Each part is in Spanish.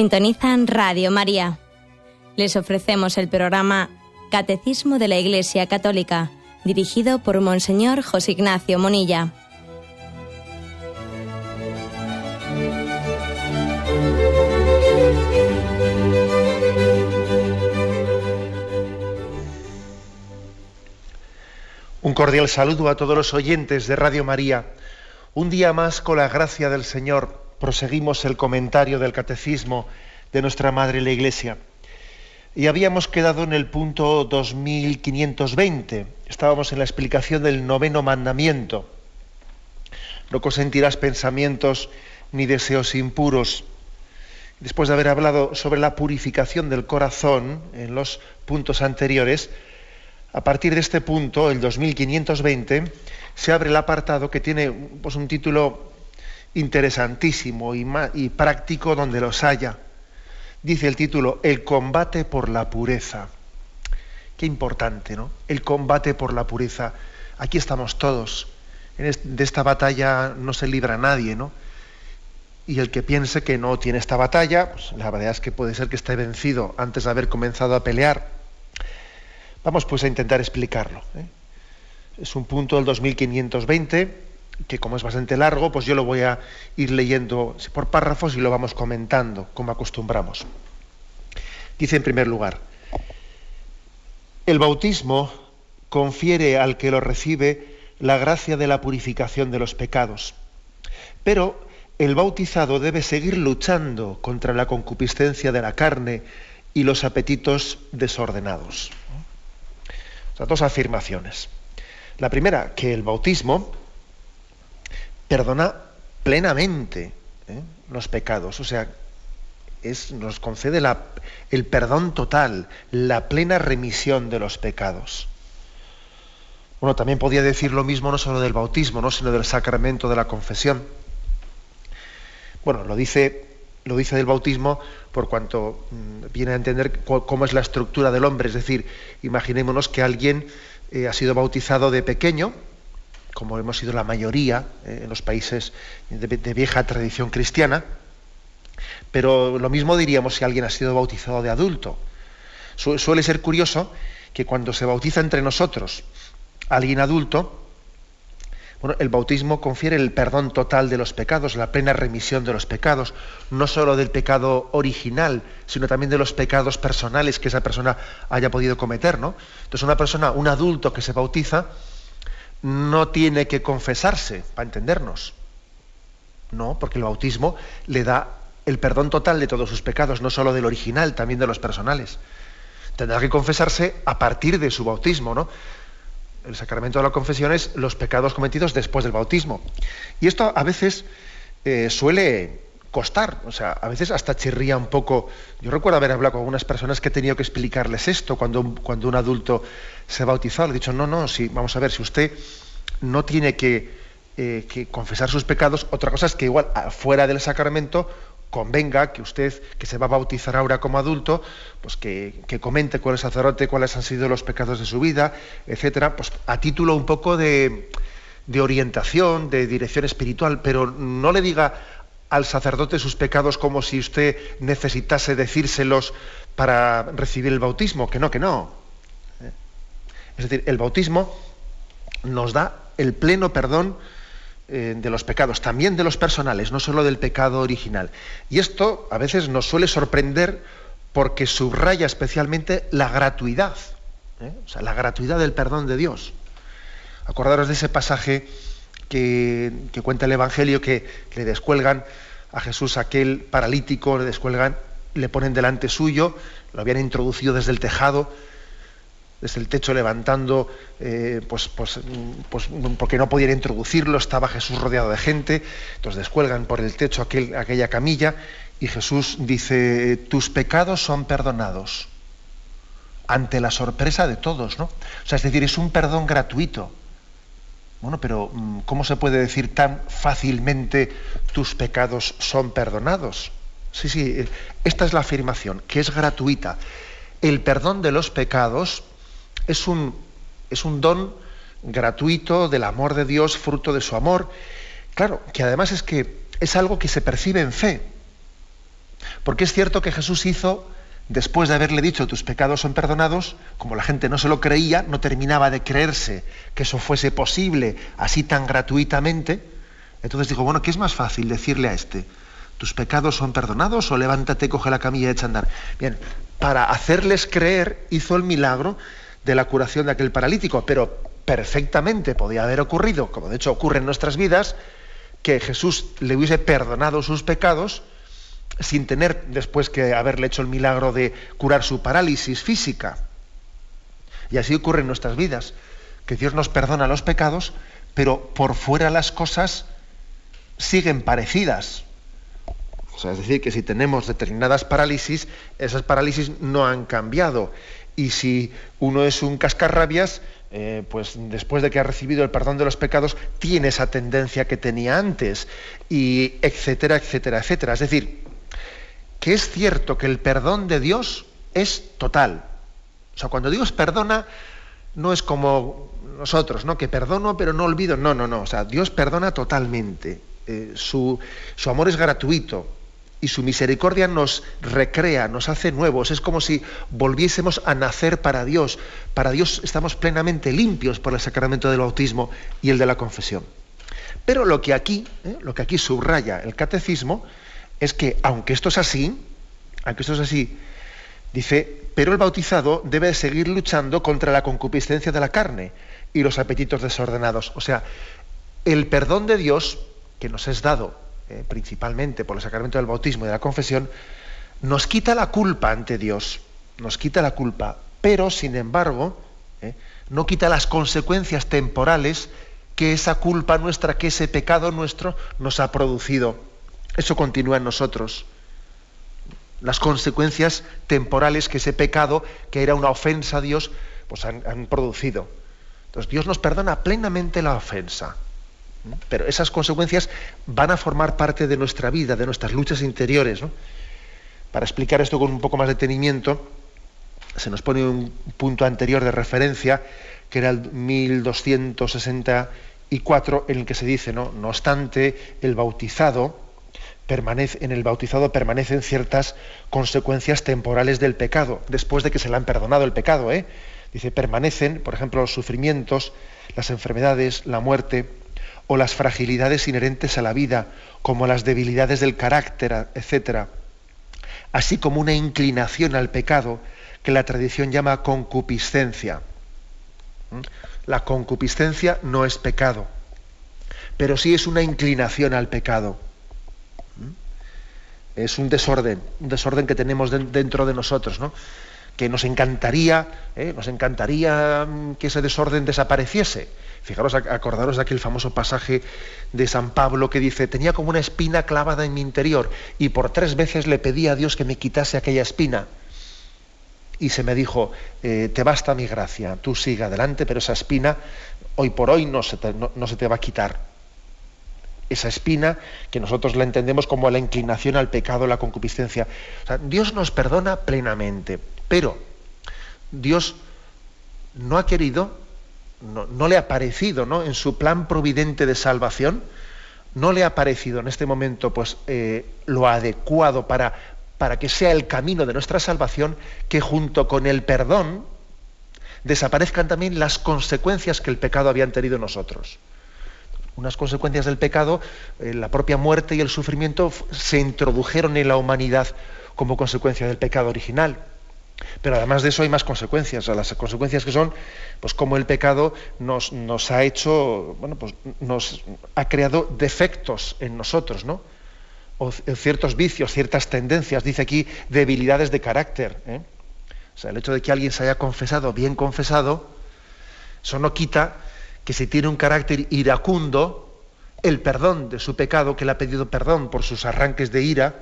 Sintonizan Radio María. Les ofrecemos el programa Catecismo de la Iglesia Católica, dirigido por Monseñor José Ignacio Monilla. Un cordial saludo a todos los oyentes de Radio María. Un día más, con la gracia del Señor, proseguimos el comentario del Catecismo de nuestra Madre la Iglesia. Y habíamos quedado en el punto 2520. Estábamos en la explicación del noveno mandamiento. No consentirás pensamientos ni deseos impuros. Después de haber hablado sobre la purificación del corazón en los puntos anteriores, a partir de este punto, el 2520, se abre el apartado que tiene pues, un título interesantísimo y, y práctico donde los haya. Dice el título, El combate por la pureza. Qué importante, ¿no? El combate por la pureza. Aquí estamos todos. de esta batalla no se libra nadie, ¿no? Y el que piense que no tiene esta batalla, pues la verdad es que puede ser que esté vencido antes de haber comenzado a pelear Vamos pues a intentar explicarlo. ¿eh? Es un punto del 2520 que como es bastante largo, pues yo lo voy a ir leyendo por párrafos y lo vamos comentando, como acostumbramos. Dice en primer lugar, el bautismo confiere al que lo recibe la gracia de la purificación de los pecados, pero el bautizado debe seguir luchando contra la concupiscencia de la carne y los apetitos desordenados dos afirmaciones. La primera, que el bautismo perdona plenamente ¿eh? los pecados, o sea, es, nos concede el perdón total, la plena remisión de los pecados. Bueno, también podía decir lo mismo no solo del bautismo, ¿no? sino del sacramento de la confesión. Bueno, lo dice, lo dice del bautismo por cuanto mm, viene a entender cómo es la estructura del hombre. Es decir, imaginémonos que alguien eh, ha sido bautizado de pequeño, como hemos sido la mayoría eh, en los países de, vieja tradición cristiana, pero lo mismo diríamos si alguien ha sido bautizado de adulto. suele ser curioso que cuando se bautiza entre nosotros alguien adulto, bueno, el bautismo confiere el perdón total de los pecados, la plena remisión de los pecados, no solo del pecado original, sino también de los pecados personales que esa persona haya podido cometer, ¿no? Entonces una persona, un adulto que se bautiza, no tiene que confesarse, para entendernos. No, porque el bautismo le da el perdón total de todos sus pecados, no solo del original, también de los personales. Tendrá que confesarse a partir de su bautismo, ¿no? el sacramento de la confesión es los pecados cometidos después del bautismo. Y esto a veces eh, suele costar, o sea, a veces hasta chirría un poco. Yo recuerdo haber hablado con algunas personas que he tenido que explicarles esto cuando, un, cuando un adulto se ha bautizado. Le he dicho, no, no, sí, vamos a ver, si usted no tiene que, eh, que confesar sus pecados, otra cosa es que igual fuera del sacramento convenga que usted, que se va a bautizar ahora como adulto, pues que, comente con el sacerdote cuáles han sido los pecados de su vida, etcétera, pues a título un poco de, de orientación, de dirección espiritual, pero no le diga al sacerdote sus pecados como si usted necesitase decírselos para recibir el bautismo, que no, que no. ¿Eh? Es decir, el bautismo nos da el pleno perdón eh, de los pecados, también de los personales, no solo del pecado original. Y esto a veces nos suele sorprender porque subraya especialmente la gratuidad, ¿eh? o sea, la gratuidad del perdón de Dios. Acordaros de ese pasaje que, cuenta el Evangelio que le descuelgan a Jesús aquel paralítico, le descuelgan, le ponen delante suyo, lo habían introducido desde el tejado, desde el techo levantando, eh, pues, pues, pues, porque no podían introducirlo, estaba Jesús rodeado de gente, entonces descuelgan por el techo aquel, aquella camilla y Jesús dice, tus pecados son perdonados, ante la sorpresa de todos, ¿no? O sea, es decir, es un perdón gratuito. Bueno, pero mm, ¿cómo se puede decir tan fácilmente tus pecados son perdonados? Sí, sí, eh, esta es la afirmación, que es gratuita. El perdón de los pecados es un, es un don gratuito del amor de Dios, fruto de su amor. Claro, que además es que es algo que se percibe en fe. Porque es cierto que Jesús hizo, después de haberle dicho tus pecados son perdonados, como la gente no se lo creía, no terminaba de creerse que eso fuese posible así tan gratuitamente, entonces dijo, bueno, ¿qué es más fácil decirle a este? ¿Tus pecados son perdonados o levántate, coge la camilla y echa a andar? Bien, para hacerles creer hizo el milagro de la curación de aquel paralítico, pero perfectamente podía haber ocurrido, como de hecho ocurre en nuestras vidas, que Jesús le hubiese perdonado sus pecados sin tener después que haberle hecho el milagro de curar su parálisis física. Y así ocurre en nuestras vidas, que Dios nos perdona los pecados, pero por fuera las cosas siguen parecidas. O sea, es decir, que si tenemos determinadas parálisis, esas parálisis no han cambiado. Y si uno es un cascarrabias, eh, pues después de que ha recibido el perdón de los pecados, tiene esa tendencia que tenía antes, y etcétera, etcétera, etcétera. Es decir, que es cierto que el perdón de Dios es total. O sea, cuando Dios perdona, no es como nosotros, ¿no? Que perdono pero no olvido. No, no, no. O sea, Dios perdona totalmente. Eh, su, su amor es gratuito y su misericordia nos recrea, nos hace nuevos. Es como si volviésemos a nacer para Dios. Para Dios estamos plenamente limpios por el sacramento del bautismo y el de la confesión. Pero lo que aquí, ¿eh? lo que aquí subraya el catecismo es que, aunque esto es así, aunque esto es así, dice, pero el bautizado debe seguir luchando contra la concupiscencia de la carne y los apetitos desordenados. O sea, el perdón de Dios que nos es dado eh, principalmente por el sacramento del bautismo y de la confesión, nos quita la culpa ante Dios, nos quita la culpa, pero sin embargo, eh, no quita las consecuencias temporales que esa culpa nuestra, que ese pecado nuestro nos ha producido. Eso continúa en nosotros. Las consecuencias temporales que ese pecado, que era una ofensa a Dios, pues han, producido. Entonces Dios nos perdona plenamente la ofensa. Pero esas consecuencias van a formar parte de nuestra vida, de nuestras luchas interiores. Para explicar esto con un poco más de detenimiento, se nos pone un punto anterior de referencia, que era el 1264, en el que se dice, no obstante, el bautizado, permanece, en el bautizado permanecen ciertas consecuencias temporales del pecado, después de que se le han perdonado el pecado. ¿eh? Dice, permanecen, por ejemplo, los sufrimientos, las enfermedades, la muerte, o las fragilidades inherentes a la vida, como las debilidades del carácter, etc. Así como una inclinación al pecado que la tradición llama concupiscencia. ¿Mm? La concupiscencia no es pecado, pero sí es una inclinación al pecado. Es un desorden, un desorden que tenemos dentro de nosotros, ¿no? que nos encantaría, ¿eh? nos encantaría mm, que ese desorden desapareciese Fijaros, acordaros de aquel famoso pasaje de San Pablo que dice, tenía como una espina clavada en mi interior y por tres veces le pedí a Dios que me quitase aquella espina. Y se me dijo, eh, te basta mi gracia, tú siga adelante, pero esa espina hoy por hoy no se te va a quitar. Esa espina que nosotros la entendemos como la inclinación al pecado, la concupiscencia. Dios nos perdona plenamente, pero Dios no ha querido no, le ha parecido, ¿no? En su plan providente de salvación, no le ha parecido en este momento pues, eh, lo adecuado para, para que sea el camino de nuestra salvación, que junto con el perdón desaparezcan también las consecuencias que el pecado habían tenido nosotros. Unas consecuencias del pecado, eh, la propia muerte y el sufrimiento se introdujeron en la humanidad como consecuencia del pecado original. Pero además de eso hay más consecuencias. las consecuencias que son, pues como el pecado nos, nos, ha hecho, bueno, pues nos ha creado defectos en nosotros, ¿no? O ciertos vicios, ciertas tendencias, dice aquí, debilidades de carácter. ¿eh? O sea, el hecho de que alguien se haya confesado, bien confesado, eso no quita que si tiene un carácter iracundo, el perdón de su pecado, que le ha pedido perdón por sus arranques de ira,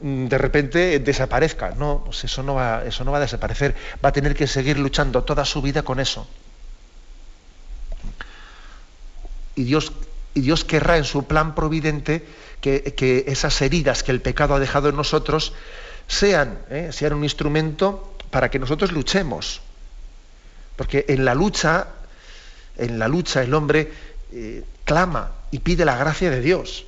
Mm, de repente desaparezca. No, pues eso no, va, eso no va a desaparecer. Va a tener que seguir luchando toda su vida con eso. Y Dios, y Dios querrá en su plan providente que, esas heridas que el pecado ha dejado en nosotros sean, ¿eh? sean un instrumento para que nosotros luchemos. Porque en la lucha, en la lucha el hombre eh, clama y pide la gracia de Dios.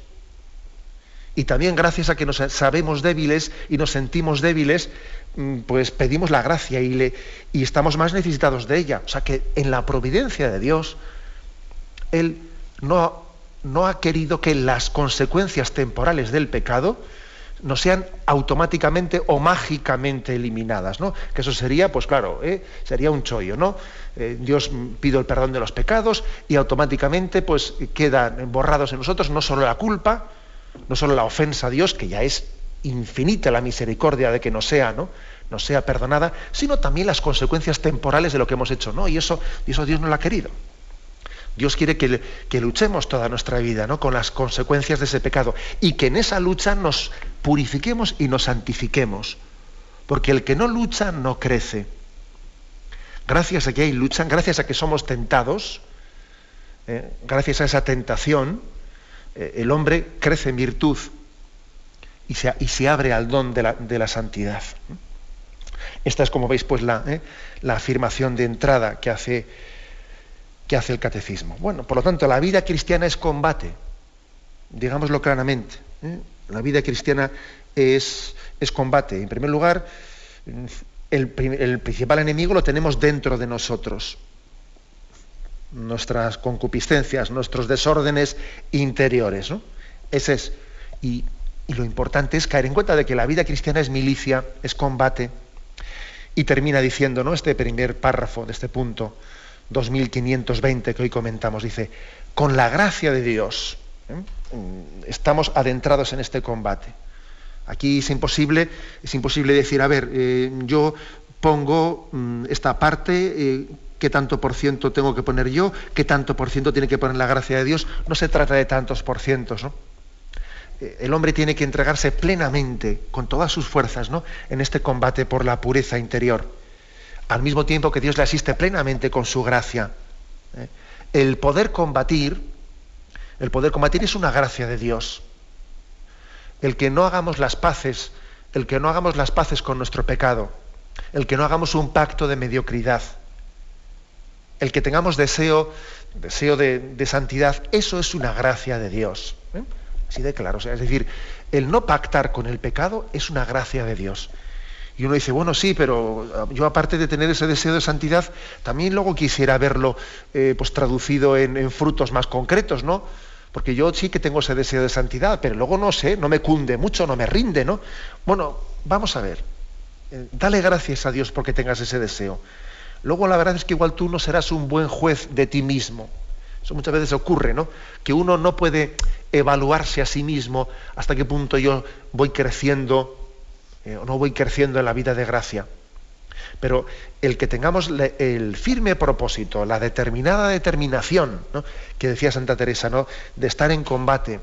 Y también gracias a que nos sabemos débiles y nos sentimos débiles, mm, pues pedimos la gracia y, le, y estamos más necesitados de ella. O sea que en la providencia de Dios, Él no, no ha querido que las consecuencias temporales del pecado no sean automáticamente o mágicamente eliminadas, ¿no? Que eso sería, pues claro, ¿eh? sería un chollo, ¿no? Eh, Dios pido el perdón de los pecados y automáticamente pues quedan borrados en nosotros no solo la culpa, no solo la ofensa a Dios, que ya es infinita la misericordia de que no sea, ¿no? no sea perdonada, sino también las consecuencias temporales de lo que hemos hecho, ¿no? Y eso, eso Dios no lo ha querido. Dios quiere que, que, luchemos toda nuestra vida ¿no? con las consecuencias de ese pecado y que en esa lucha nos purifiquemos y nos santifiquemos. Porque el que no lucha no crece. Gracias a que hay lucha, gracias a que somos tentados, ¿eh? gracias a esa tentación, eh, el hombre crece en virtud y se, y se abre al don de la, de la, santidad. Esta es, como veis, pues la, ¿eh? la afirmación de entrada que hace, que hace el catecismo. Bueno, por lo tanto, la vida cristiana es combate, digámoslo claramente. La vida cristiana es, es, combate. En primer lugar, el, principal enemigo lo tenemos dentro de nosotros nuestras concupiscencias, nuestros desórdenes interiores. ¿no? Ese es. Y, y, lo importante es caer en cuenta de que la vida cristiana es milicia, es combate. Y termina diciendo, ¿no? Este primer párrafo de este punto, 2520 que hoy comentamos, dice, con la gracia de Dios. Estamos adentrados en este combate. Aquí es imposible, es imposible decir, a ver, eh, yo pongo mm, esta parte, eh, qué tanto por ciento tengo que poner yo, qué tanto por ciento tiene que poner la gracia de Dios. No se trata de tantos por cientos, ¿no? Eh, el hombre tiene que entregarse plenamente, con todas sus fuerzas, ¿no? en este combate por la pureza interior, al mismo tiempo que Dios le asiste plenamente con su gracia. ¿eh? El poder combatir, el poder combatir es una gracia de Dios. El que no hagamos las paces, el que no hagamos las paces con nuestro pecado, el que no hagamos un pacto de mediocridad, el que tengamos deseo, deseo de, santidad, eso es una gracia de Dios. ¿eh? Así de claro. es decir, el no pactar con el pecado es una gracia de Dios. Y uno dice, bueno, sí, pero ah, yo aparte de tener ese deseo de santidad, también luego quisiera verlo eh, pues, traducido en, frutos más concretos, ¿no? Porque yo sí que tengo ese deseo de santidad, pero luego no sé, no me cunde mucho, no me rinde, ¿no? Bueno, vamos a ver. Eh, dale gracias a Dios porque tengas ese deseo. Luego la verdad es que igual tú no serás un buen juez de ti mismo. Eso muchas veces ocurre, ¿no? Que uno no puede evaluarse a sí mismo hasta qué punto yo voy creciendo eh, o no voy creciendo en la vida de gracia. Pero el que tengamos el firme propósito, la determinada determinación, ¿no? que decía Santa Teresa, ¿no? de estar en combate,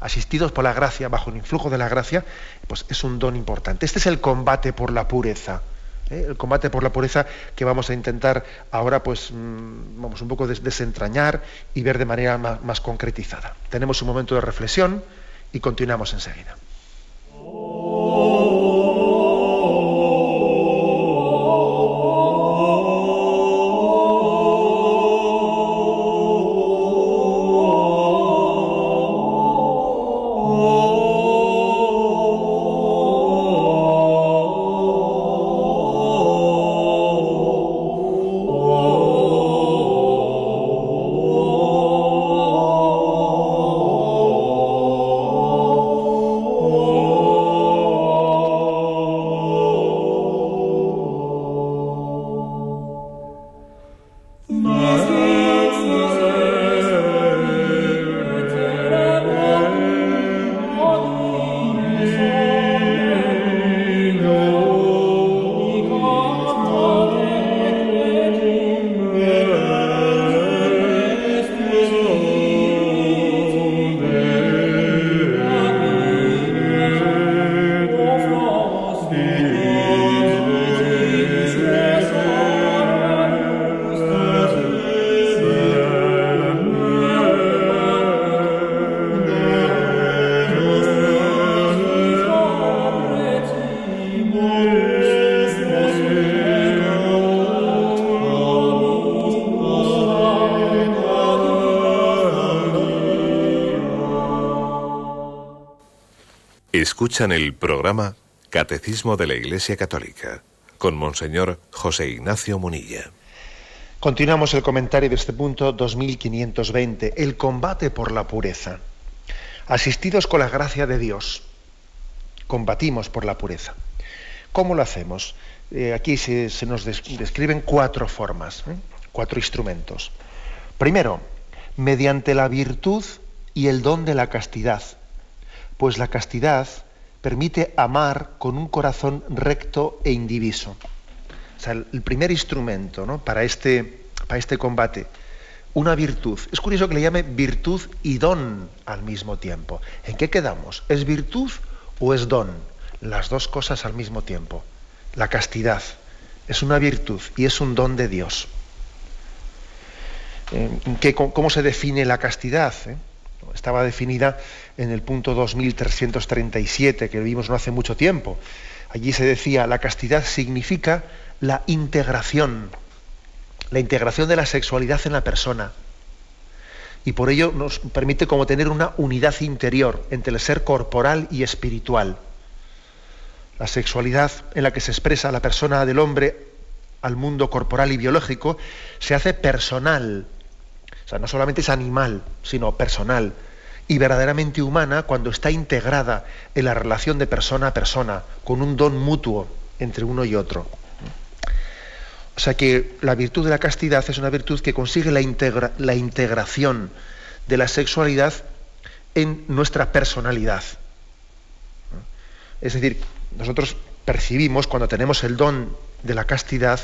asistidos por la gracia, bajo el influjo de la gracia, pues es un don importante. Este es el combate por la pureza. ¿eh? el combate por la pureza que vamos a intentar ahora pues mm, vamos un poco desentrañar y ver de manera más, más concretizada. Tenemos un momento de reflexión y continuamos enseguida. Escuchan el programa Catecismo de la Iglesia Católica con Monseñor José Ignacio Munilla. Continuamos el comentario de este punto 2520, el combate por la pureza. Asistidos con la gracia de Dios, combatimos por la pureza. ¿Cómo lo hacemos? Eh, aquí se, nos describen cuatro formas, ¿eh? cuatro instrumentos. Primero, mediante la virtud y el don de la castidad, pues la castidad permite amar con un corazón recto e indiviso. O sea, el primer instrumento ¿no? para, este, para este combate, una virtud. Es curioso que le llame virtud y don al mismo tiempo. ¿En qué quedamos? ¿Es virtud o es don? Las dos cosas al mismo tiempo. La castidad es una virtud y es un don de Dios. Eh, ¿Cómo se define la castidad? Eh? Estaba definida en el punto 2337, que vimos no hace mucho tiempo. Allí se decía, la castidad significa la integración, la integración de la sexualidad en la persona. Y por ello nos permite como tener una unidad interior entre el ser corporal y espiritual. La sexualidad en la que se expresa la persona del hombre al mundo corporal y biológico se hace personal. Sea, no solamente es animal, sino personal y verdaderamente humana cuando está integrada en la relación de persona a persona, con un don mutuo entre uno y otro. O sea que la virtud de la castidad es una virtud que consigue la, la integración de la sexualidad en nuestra personalidad. Es decir, nosotros percibimos, cuando tenemos el don de la castidad,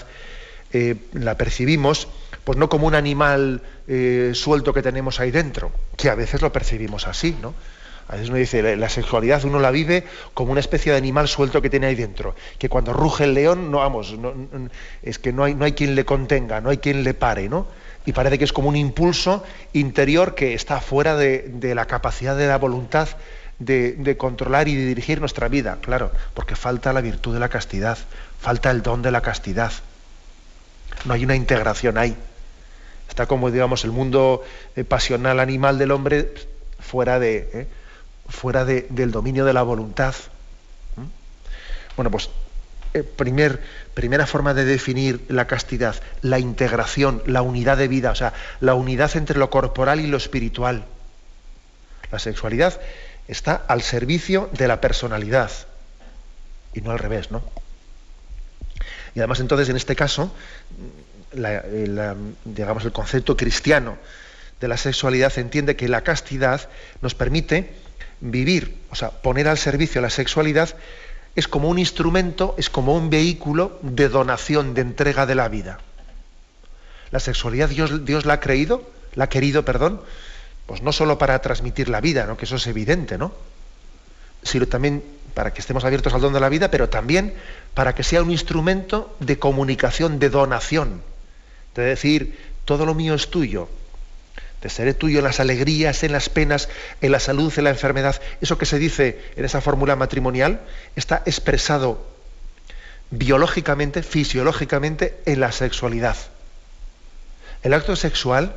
eh, la percibimos pues no como un animal eh, suelto que tenemos ahí dentro, que a veces lo percibimos así, ¿no? A veces uno dice, la sexualidad uno la vive como una especie de animal suelto que tiene ahí dentro, que cuando ruge el león, no vamos, es que no hay, no hay quien le contenga, no hay quien le pare, ¿no? Y parece que es como un impulso interior que está fuera de, la capacidad de la voluntad de, de, controlar y de dirigir nuestra vida, claro, porque falta la virtud de la castidad, falta el don de la castidad. No hay una integración ahí. Está como, digamos, el mundo eh, pasional animal del hombre fuera de, eh, fuera del dominio de la voluntad. Bueno, pues eh, primer, primera forma de definir la castidad, la integración, la unidad de vida, o sea, la unidad entre lo corporal y lo espiritual. La sexualidad está al servicio de la personalidad y no al revés, ¿no? Y además entonces en este caso digamos, el concepto cristiano de la sexualidad entiende que la castidad nos permite vivir, o sea, poner al servicio la sexualidad es como un instrumento, es como un vehículo de donación, de entrega de la vida. La sexualidad Dios, Dios la ha creído, la ha querido, perdón, pues no solo para transmitir la vida, ¿no? que eso es evidente, ¿no? sino también para que estemos abiertos al don de la vida, pero también para que sea un instrumento de comunicación, de donación de decir, todo lo mío es tuyo, te seré tuyo en las alegrías, en las penas, en la salud, en la enfermedad. Eso que se dice en esa fórmula matrimonial está expresado biológicamente, fisiológicamente en la sexualidad. El acto sexual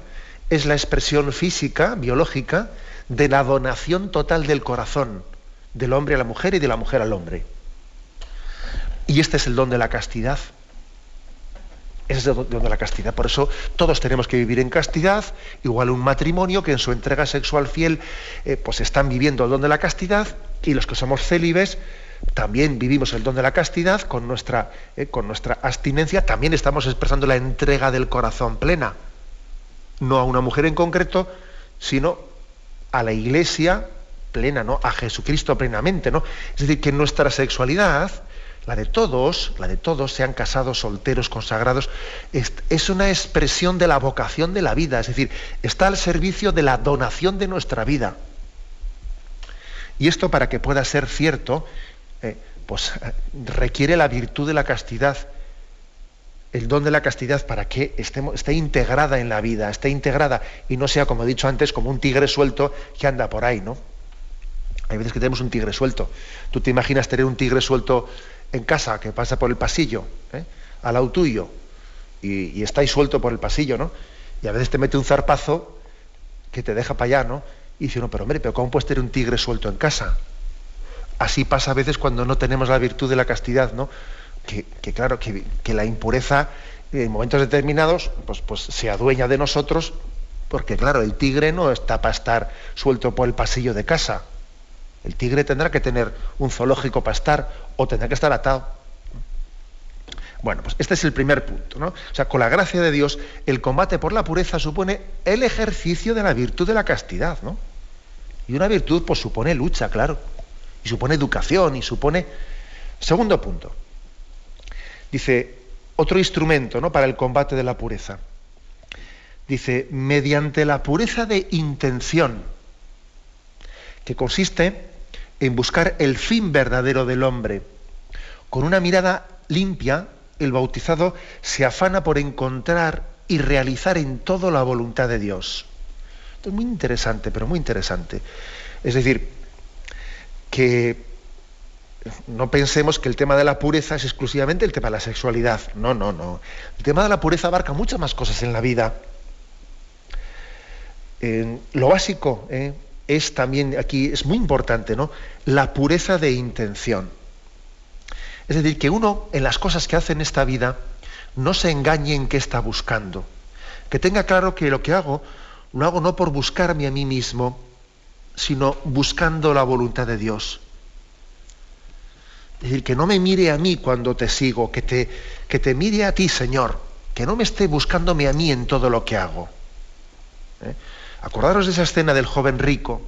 es la expresión física, biológica, de la donación total del corazón, del hombre a la mujer y de la mujer al hombre. Y este es el don de la castidad. Ese es de donde la castidad. Por eso todos tenemos que vivir en castidad, igual un matrimonio que en su entrega sexual fiel eh, pues están viviendo el don de la castidad y los que somos célibes también vivimos el don de la castidad con nuestra, eh, con nuestra abstinencia, también estamos expresando la entrega del corazón plena. No a una mujer en concreto, sino a la iglesia plena, ¿no? A Jesucristo plenamente, ¿no? Es decir, que nuestra sexualidad la de todos, la de todos, sean casados, solteros, consagrados, es, una expresión de la vocación de la vida, es decir, está al servicio de la donación de nuestra vida. Y esto para que pueda ser cierto, eh, pues requiere la virtud de la castidad, el don de la castidad para que estemos, esté integrada en la vida, esté integrada y no sea, como he dicho antes, como un tigre suelto que anda por ahí, ¿no? Hay veces que tenemos un tigre suelto. Tú te imaginas tener un tigre suelto en casa que pasa por el pasillo, ¿eh? al lado tuyo, y, estáis suelto por el pasillo, ¿no? Y a veces te mete un zarpazo que te deja para allá, ¿no? Y dice uno, pero hombre, pero ¿cómo puedes tener un tigre suelto en casa? así pasa a veces cuando no tenemos la virtud de la castidad, ¿no? Que, claro, que, la impureza en momentos determinados pues, pues se adueña de nosotros, porque claro, el tigre no está para estar suelto por el pasillo de casa. El tigre tendrá que tener un zoológico para estar o tendrá que estar atado. Bueno, pues este es el primer punto, ¿no? O sea, con la gracia de Dios, el combate por la pureza supone el ejercicio de la virtud de la castidad, ¿no? Y una virtud, pues supone lucha, claro. Y supone educación, y supone. Segundo punto. Dice, otro instrumento ¿no? para el combate de la pureza. Dice, mediante la pureza de intención, que consiste en buscar el fin verdadero del hombre, con una mirada limpia el bautizado se afana por encontrar y realizar en todo la voluntad de Dios. Esto es muy interesante, pero muy interesante. Es decir, que no pensemos que el tema de la pureza es exclusivamente el tema de la sexualidad. No, no, no. El tema de la pureza abarca muchas más cosas en la vida. lo básico ¿eh? Es también aquí, es muy importante, ¿no? La pureza de intención. Es decir, que uno en las cosas que hace en esta vida no se engañe en qué está buscando. Que tenga claro que lo que hago lo hago no por buscarme a mí mismo, sino buscando la voluntad de Dios. Es decir, que no me mire a mí cuando te sigo, que te, que te mire a ti, Señor, que no me esté buscándome a mí en todo lo que hago. ¿Eh? Acordaros de esa escena del joven rico.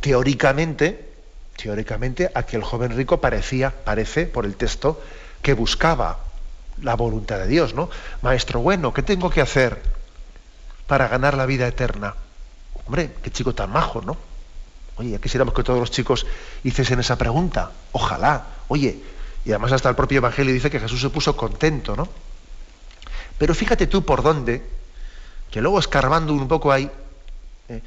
Teóricamente, teóricamente, aquel joven rico parecía, parece, por el texto, que buscaba la voluntad de Dios, ¿no? Maestro bueno, ¿qué tengo que hacer para ganar la vida eterna? Hombre, qué chico tan majo, ¿no? Oye, ya quisiéramos que todos los chicos hiciesen esa pregunta. Ojalá. Oye, y además hasta el propio Evangelio dice que Jesús se puso contento, ¿no? Pero fíjate tú por dónde, que luego escarbando un poco ahí, eh,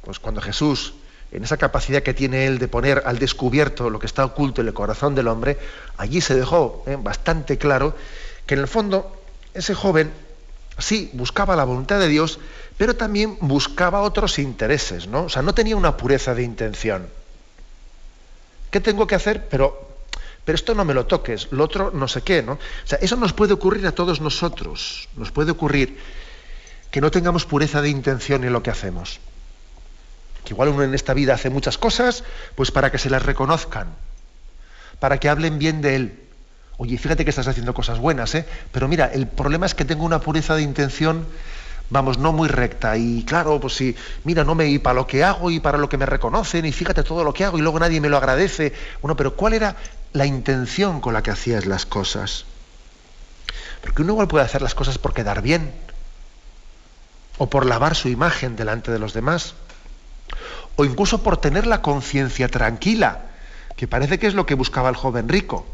pues cuando Jesús en esa capacidad que tiene él de poner al descubierto lo que está oculto en el corazón del hombre, allí se dejó eh, bastante claro que en el fondo ese joven sí buscaba la voluntad de Dios, pero también buscaba otros intereses, ¿no? O sea, no tenía una pureza de intención. ¿Qué tengo que hacer? Pero, pero esto no me lo toques, lo otro no sé qué, ¿no? O sea, eso nos puede ocurrir a todos nosotros. Nos puede ocurrir que no tengamos pureza de intención en lo que hacemos que igual uno en esta vida hace muchas cosas, pues para que se las reconozcan, para que hablen bien de él. Oye, fíjate que estás haciendo cosas buenas, ¿eh? Pero mira, el problema es que tengo una pureza de intención, vamos, no muy recta. Y claro, pues sí, mira, no me y para lo que hago y para lo que me reconocen, y fíjate todo lo que hago y luego nadie me lo agradece. Bueno, pero ¿cuál era la intención con la que hacías las cosas? Porque uno igual puede hacer las cosas por quedar bien, o por lavar su imagen delante de los demás o incluso por tener la conciencia tranquila, que parece que es lo que buscaba el joven rico.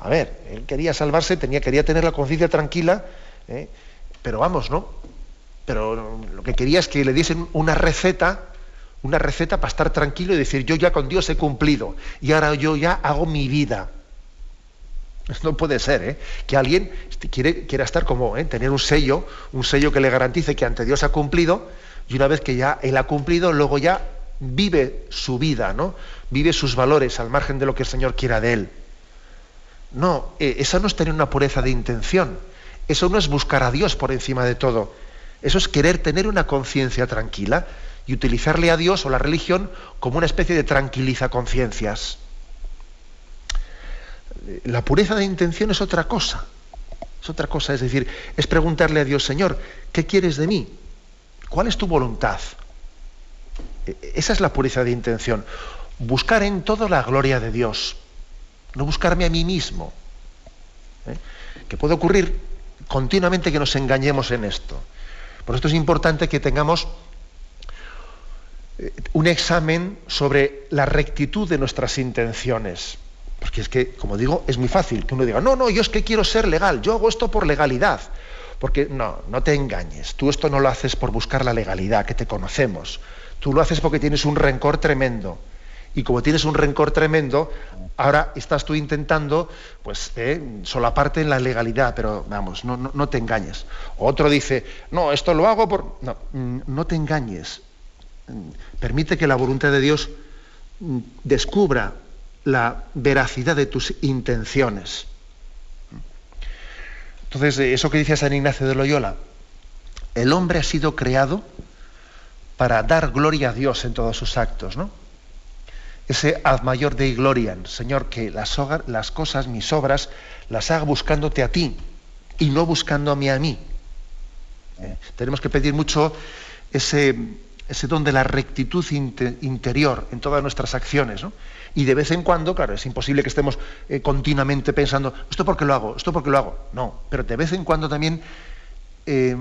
A ver, él quería salvarse, tenía, quería tener la conciencia tranquila, ¿eh? pero vamos, ¿no? Pero lo que quería es que le diesen una receta, una receta para estar tranquilo y decir, yo ya con Dios he cumplido y ahora yo ya hago mi vida. No puede ser, ¿eh? Que alguien quiere, quiera estar como, ¿eh? tener un sello, un sello que le garantice que ante Dios ha cumplido, y una vez que ya él ha cumplido, luego ya vive su vida, ¿no? Vive sus valores al margen de lo que el Señor quiera de él. No, eh, esa no es tener una pureza de intención. Eso no es buscar a Dios por encima de todo. Eso es querer tener una conciencia tranquila y utilizarle a Dios o la religión como una especie de tranquiliza conciencias. La pureza de intención es otra cosa. Es otra cosa, es decir, es preguntarle a Dios, Señor, ¿qué quieres de mí? ¿Cuál es tu voluntad? E, esa es la pureza de intención. Buscar en todo la gloria de Dios. No buscarme a mí mismo. ¿eh? Que puede ocurrir continuamente que nos engañemos en esto. Por esto es importante que tengamos eh, un examen sobre la rectitud de nuestras intenciones. Porque es que, como digo, es muy fácil que uno diga, no, no, yo es que quiero ser legal, yo hago esto por legalidad. Porque no, no te engañes. Tú esto no lo haces por buscar la legalidad, que te conocemos. Tú lo haces porque tienes un rencor tremendo. Y como tienes un rencor tremendo, ahora estás tú intentando, pues, eh, solaparte en la legalidad, pero vamos, no, no, te engañes. Otro dice, no, esto lo hago por. No, mm, no te engañes. Permite que la voluntad de Dios descubra la veracidad de tus intenciones. Entonces, eso que dice San Ignacio de Loyola, el hombre ha sido creado para dar gloria a Dios en todos sus actos, ¿no? Ese ad mayor de glorian, Señor, que las, las cosas, mis obras, las haga buscándote a ti y no buscándome a mí. ¿Eh? Tenemos que pedir mucho ese, ese don de la rectitud interior en todas nuestras acciones. ¿no? Y de vez en cuando, claro, es imposible que estemos eh, continuamente pensando, ¿esto por qué lo hago? ¿Esto por qué lo hago? No, pero de vez en cuando también eh,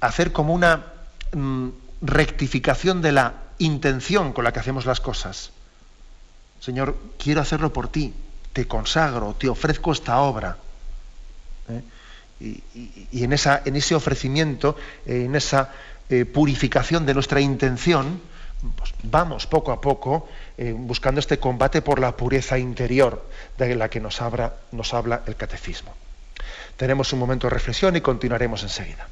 hacer como una mm, rectificación de la intención con la que hacemos las cosas. Señor, quiero hacerlo por ti, te consagro, te ofrezco esta obra. ¿eh? Y, en, esa, en, ese ofrecimiento, en esa purificación de nuestra intención, pues vamos poco a poco eh, buscando este combate por la pureza interior de la que nos, nos habla el catecismo. Tenemos un momento de reflexión y continuaremos enseguida.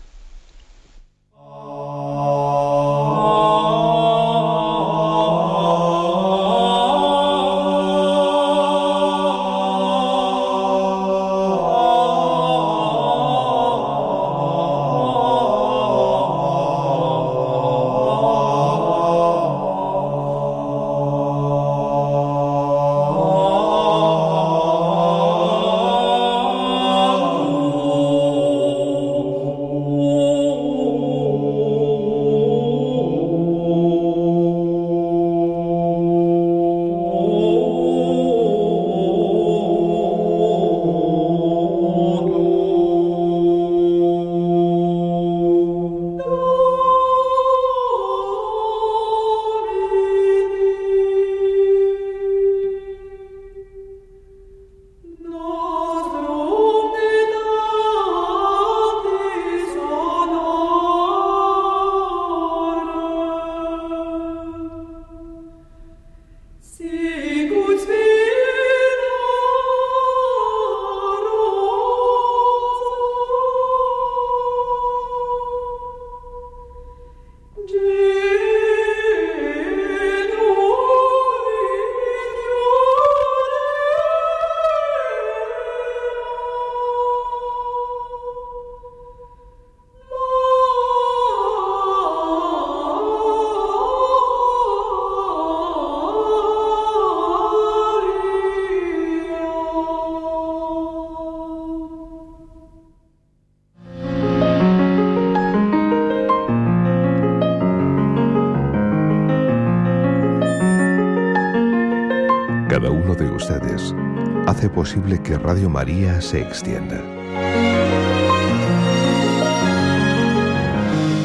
Posible que Radio María se extienda.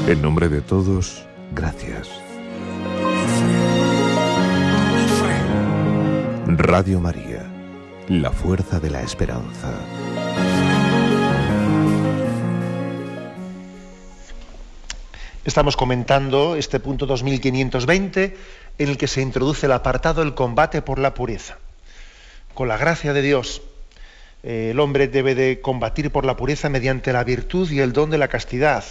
En nombre de todos, gracias. Radio María, la fuerza de la esperanza. Estamos comentando este punto 2520 en el que se introduce el apartado el combate por la pureza con la gracia de Dios, eh, el hombre debe de combatir por la pureza mediante la virtud y el don de la castidad,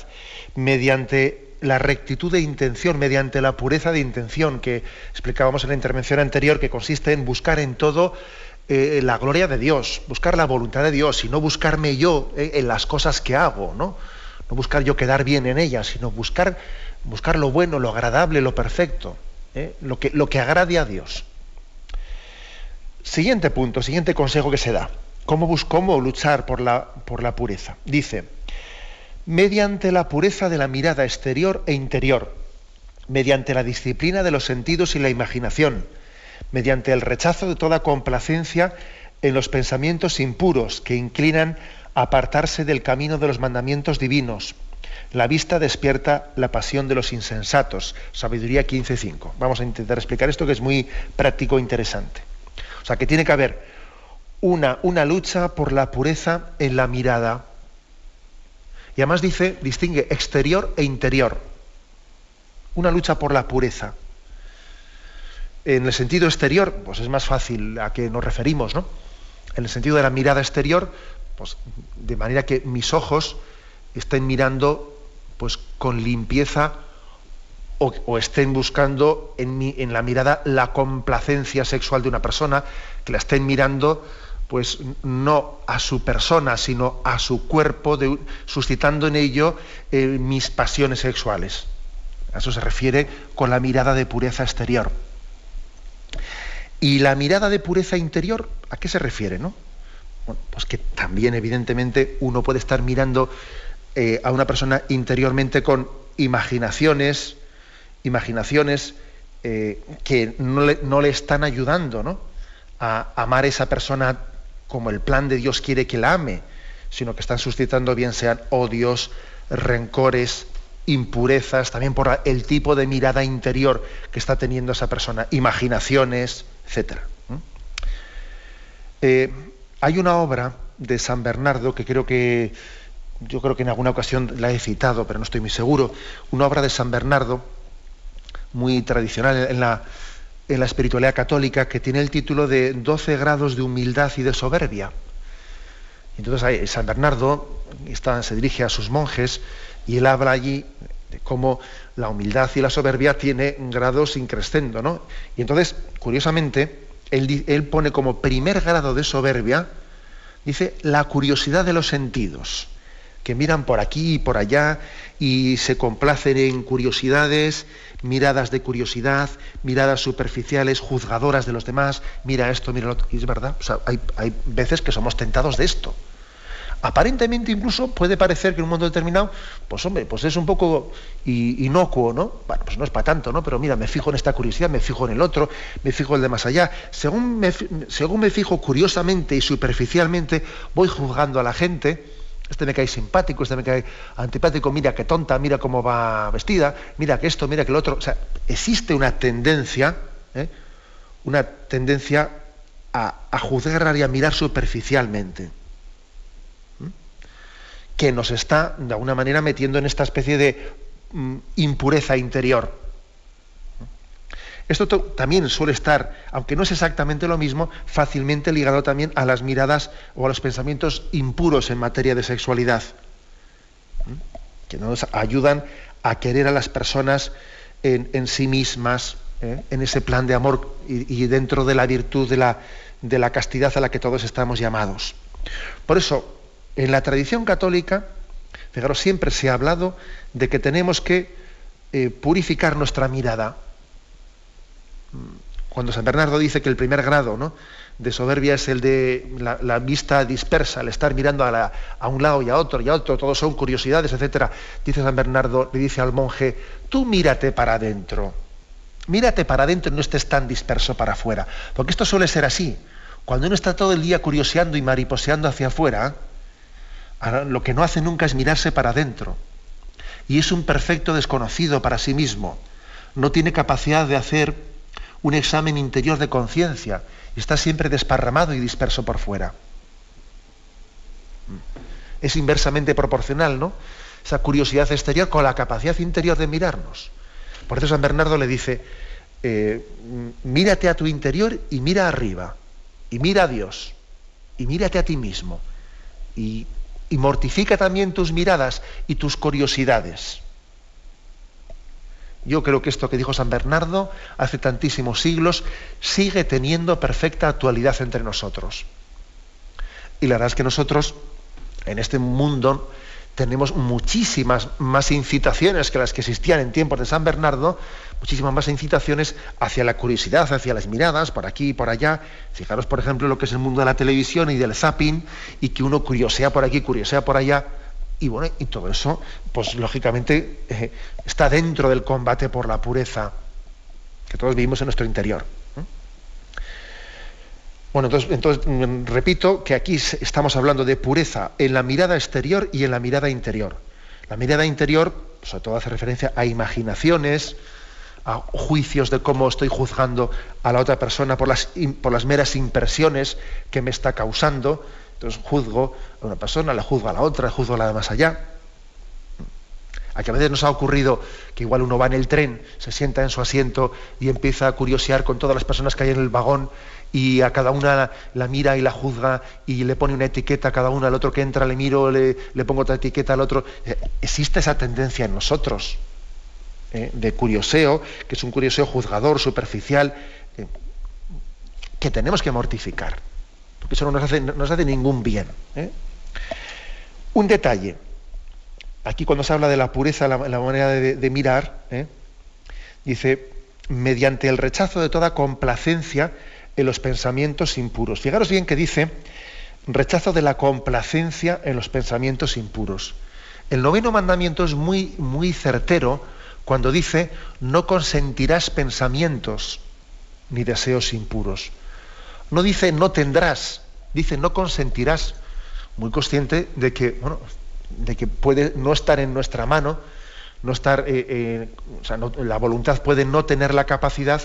mediante la rectitud de intención, mediante la pureza de intención que explicábamos en la intervención anterior, que consiste en buscar en todo eh, la gloria de Dios, buscar la voluntad de Dios y no buscarme yo eh, en las cosas que hago, ¿no? No buscar yo quedar bien en ellas, sino buscar, buscar lo bueno, lo agradable, lo perfecto, lo, que, lo que agrade a Dios. Siguiente punto, siguiente consejo que se da. ¿Cómo, luchar por la, por la pureza? Dice, mediante la pureza de la mirada exterior e interior, mediante la disciplina de los sentidos y la imaginación, mediante el rechazo de toda complacencia en los pensamientos impuros que inclinan a apartarse del camino de los mandamientos divinos. La vista despierta la pasión de los insensatos. Sabiduría 15.5. Vamos a intentar explicar esto que es muy práctico e interesante. O sea, que tiene que haber una, una lucha por la pureza en la mirada. Y además dice, distingue exterior e interior. Una lucha por la pureza. En el sentido exterior, pues es más fácil a qué nos referimos, ¿no? En el sentido de la mirada exterior, pues de manera que mis ojos estén mirando pues con limpieza o, estén buscando en, en, la mirada la complacencia sexual de una persona, que la estén mirando pues no a su persona, sino a su cuerpo, suscitando en ello eh, mis pasiones sexuales. A eso se refiere con la mirada de pureza exterior. Y la mirada de pureza interior, ¿a qué se refiere? No? pues que también, evidentemente, uno puede estar mirando eh, a una persona interiormente con imaginaciones, imaginaciones eh, que no le, están ayudando ¿no? a amar a esa persona como el plan de Dios quiere que la ame, sino que están suscitando bien sean odios, rencores, impurezas, también por el tipo de mirada interior que está teniendo esa persona, imaginaciones, etc. Eh, hay una obra de San Bernardo que creo que yo creo que en alguna ocasión la he citado, pero no estoy muy seguro, una obra de San Bernardo muy tradicional en la, en la espiritualidad católica que tiene el título de 12 grados de humildad y de soberbia. Entonces San Bernardo está, se dirige a sus monjes y él habla allí de cómo la humildad y la soberbia tiene grados increscendo, ¿no? Y entonces, curiosamente, él, él pone como primer grado de soberbia, dice, la curiosidad de los sentidos que miran por aquí y por allá y se complacen en curiosidades, miradas de curiosidad, miradas superficiales, juzgadoras de los demás, mira esto, mira lo otro. Y es verdad, hay, veces que somos tentados de esto. Aparentemente incluso puede parecer que en un mundo determinado, pues hombre, pues es un poco inocuo, ¿no? Bueno, pues no es para tanto, ¿no? Pero mira, me fijo en esta curiosidad, me fijo en el otro, me fijo en el de más allá. Según me, según me fijo curiosamente y superficialmente, voy juzgando a la gente, este me cae simpático, este me cae antipático, mira qué tonta, mira cómo va vestida, mira que esto, mira que lo otro. O sea, existe una tendencia, ¿eh? una tendencia a, juzgar y a mirar superficialmente, que nos está, de alguna manera, metiendo en esta especie de mm, impureza interior. Esto también suele estar, aunque no es exactamente lo mismo, fácilmente ligado también a las miradas o a los pensamientos impuros en materia de sexualidad, que nos ayudan a querer a las personas en, sí mismas, ¿eh? en ese plan de amor y, dentro de la virtud de la, castidad a la que todos estamos llamados. Por eso, en la tradición católica, fijaros, siempre se ha hablado de que tenemos que eh, purificar nuestra mirada cuando San Bernardo dice que el primer grado ¿no? de soberbia es el de la, vista dispersa, el estar mirando a, un lado y a otro y a otro, todos son curiosidades, etc. Dice San Bernardo, le dice al monje, tú mírate para adentro, mírate para adentro y no estés tan disperso para afuera. Porque esto suele ser así. Cuando uno está todo el día curioseando y mariposeando hacia afuera, lo que no hace nunca es mirarse para adentro. Y es un perfecto desconocido para sí mismo. No tiene capacidad de hacer un examen interior de conciencia está siempre desparramado y disperso por fuera. Es inversamente proporcional, ¿no? Esa curiosidad exterior con la capacidad interior de mirarnos. Por eso San Bernardo le dice, eh, mírate a tu interior y mira arriba, y mira a Dios, y mírate a ti mismo, y mortifica también tus miradas y tus curiosidades. Yo creo que esto que dijo San Bernardo hace tantísimos siglos sigue teniendo perfecta actualidad entre nosotros. Y la verdad es que nosotros en este mundo tenemos muchísimas más incitaciones que las que existían en tiempos de San Bernardo, muchísimas más incitaciones hacia la curiosidad, hacia las miradas, por aquí y por allá. Fijaros, por ejemplo, lo que es el mundo de la televisión y del zapping, y que uno curiosea por aquí, curiosea por allá. Y bueno, y todo eso, pues lógicamente eh, está dentro del combate por la pureza que todos vivimos en nuestro interior. Bueno, entonces, entonces, mm, repito que aquí estamos hablando de pureza en la mirada exterior y en la mirada interior. La mirada interior, sobre todo hace referencia a imaginaciones, a juicios de cómo estoy juzgando a la otra persona por las, por las meras impresiones que me está causando, entonces juzgo a una persona, la juzgo a la otra, juzgo a la de más allá. A que a veces nos ha ocurrido que igual uno va en el tren, se sienta en su asiento y empieza a curiosear con todas las personas que hay en el vagón y a cada una la mira y la juzga y le pone una etiqueta a cada una, al otro que entra le miro, le, pongo otra etiqueta al otro. Eh, existe esa tendencia en nosotros. ¿eh? de curioseo, que es un curioseo juzgador, superficial, eh, que tenemos que mortificar, porque eso no nos hace, no nos hace ningún bien. ¿eh? Un detalle, aquí cuando se habla de la pureza, la, manera de, mirar, dice, mediante el rechazo de toda complacencia en los pensamientos impuros. Fijaros bien que dice, rechazo de la complacencia en los pensamientos impuros. El noveno mandamiento es muy, muy certero cuando dice, no consentirás pensamientos ni deseos impuros. No dice no tendrás, dice no consentirás. Muy consciente de que, bueno, de que puede no estar en nuestra mano, no estar, eh, eh, la voluntad puede no tener la capacidad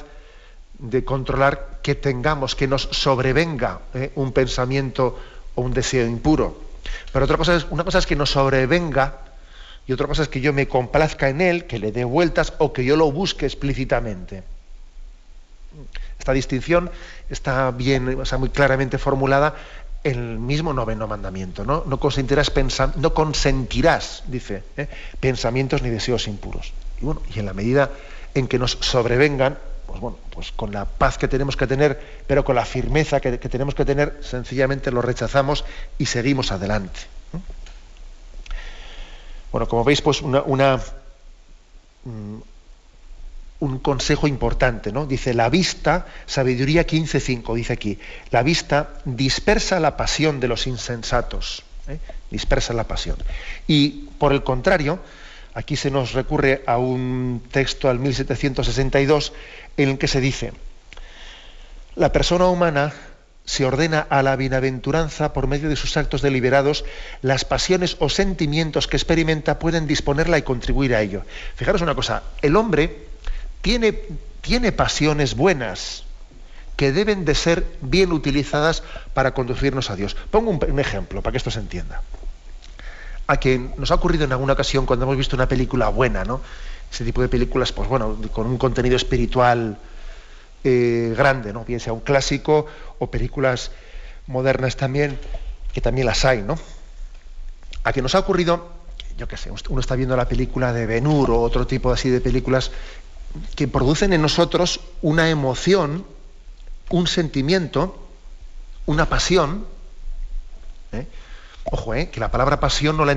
de controlar que tengamos, que nos sobrevenga eh, un pensamiento o un deseo impuro. Pero otra cosa es, una cosa es que nos sobrevenga y otra cosa es que yo me complazca en él, que le dé vueltas o que yo lo busque explícitamente. Esta distinción está bien, o sea, muy claramente formulada en el mismo noveno mandamiento. No, no consentirás, no consentirás dice, ¿eh? pensamientos ni deseos impuros. Y bueno, y en la medida en que nos sobrevengan, pues bueno, pues con la paz que tenemos que tener, pero con la firmeza que, que tenemos que tener, sencillamente lo rechazamos y seguimos adelante. Bueno, como veis, pues una, mm, un consejo importante, ¿no? Dice, la vista, sabiduría 15.5, dice aquí, la vista dispersa la pasión de los insensatos, ¿eh? dispersa la pasión. Y por el contrario, aquí se nos recurre a un texto al 1762 en el que se dice, la persona humana se ordena a la bienaventuranza por medio de sus actos deliberados, las pasiones o sentimientos que experimenta pueden disponerla y contribuir a ello. Fijaros una cosa, el hombre tiene, tiene pasiones buenas que deben de ser bien utilizadas para conducirnos a Dios. Pongo un, ejemplo para que esto se entienda. A que nos ha ocurrido en alguna ocasión cuando hemos visto una película buena, ¿no? Ese tipo de películas, pues bueno, con un contenido espiritual eh, grande, ¿no? bien sea un clásico o películas modernas también, que también las hay, ¿no? A que nos ha ocurrido, yo qué sé, uno está viendo la película de Benur o otro tipo así de películas que producen en nosotros una emoción, un sentimiento, una pasión. ¿eh? Ojo, ¿eh? que la palabra pasión no la,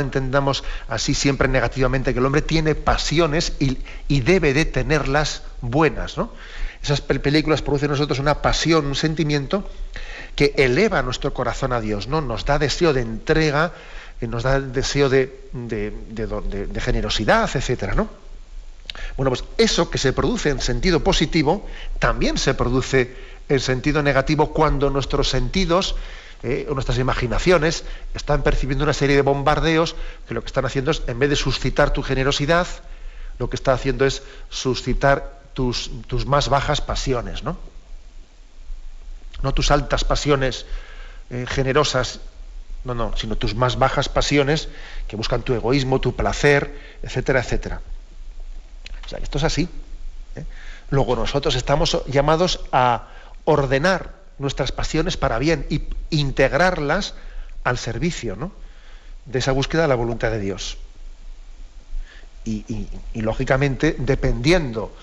entendamos así siempre negativamente, que el hombre tiene pasiones y, y debe de tenerlas buenas. ¿no? Esas películas producen en nosotros una pasión, un sentimiento que eleva nuestro corazón a Dios, ¿no? Nos da deseo de entrega, eh, nos da deseo de, generosidad, etcétera, ¿no? Bueno, pues eso que se produce en sentido positivo también se produce en sentido negativo cuando nuestros sentidos, eh, nuestras imaginaciones, están percibiendo una serie de bombardeos que lo que están haciendo es, en vez de suscitar tu generosidad, lo que está haciendo es suscitar tus, más bajas pasiones, ¿no? No tus altas pasiones eh, generosas, no, no, sino tus más bajas pasiones que buscan tu egoísmo, tu placer, etcétera, etcétera. Esto es así. ¿eh? Luego nosotros estamos llamados a ordenar nuestras pasiones para bien y integrarlas al servicio ¿no? de esa búsqueda de la voluntad de Dios. y lógicamente, dependiendo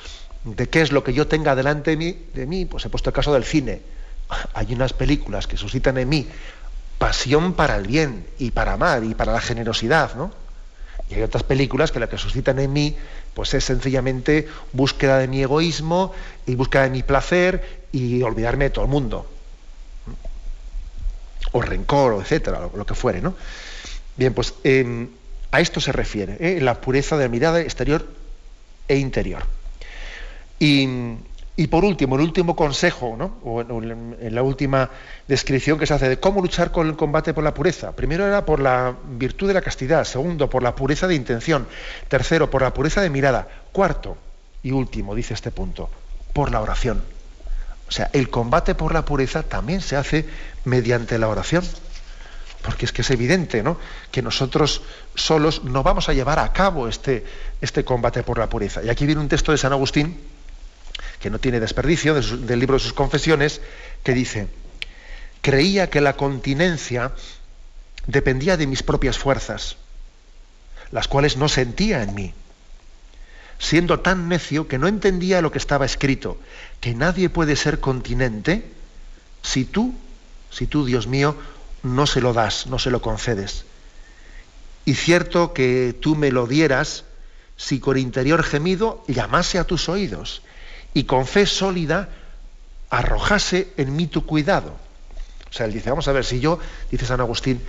de qué es lo que yo tenga delante de mí, de mí, pues he puesto el caso del cine. Hay unas películas que suscitan en mí pasión para el bien y para amar y para la generosidad, ¿no? Y hay otras películas que lo que suscitan en mí, pues es sencillamente búsqueda de mi egoísmo y búsqueda de mi placer y olvidarme de todo el mundo. O rencor, o etcétera, lo, que fuere, ¿no? Bien, pues em, a esto se refiere, ¿eh? la pureza de mirada exterior e interior. Y, por último, el último consejo, ¿no? o en, la última descripción que se hace de cómo luchar con el combate por la pureza. Primero era por la virtud de la castidad, segundo, por la pureza de intención, tercero, por la pureza de mirada, cuarto y último, dice este punto, por la oración. O sea, el combate por la pureza también se hace mediante la oración. Porque es que es evidente, ¿no? Que nosotros solos no vamos a llevar a cabo este, este combate por la pureza. Y aquí viene un texto de San Agustín, que no tiene desperdicio, del libro de sus confesiones, que dice, creía que la continencia dependía de mis propias fuerzas, las cuales no sentía en mí. siendo tan necio que no entendía lo que estaba escrito, que nadie puede ser continente si tú, si tú, Dios mío, no se lo das, no se lo concedes. Y cierto que tú me lo dieras si con interior gemido llamase a tus oídos y con fe sólida arrojase en mí tu cuidado. O sea, él dice, vamos a ver, si yo, dice San Agustín,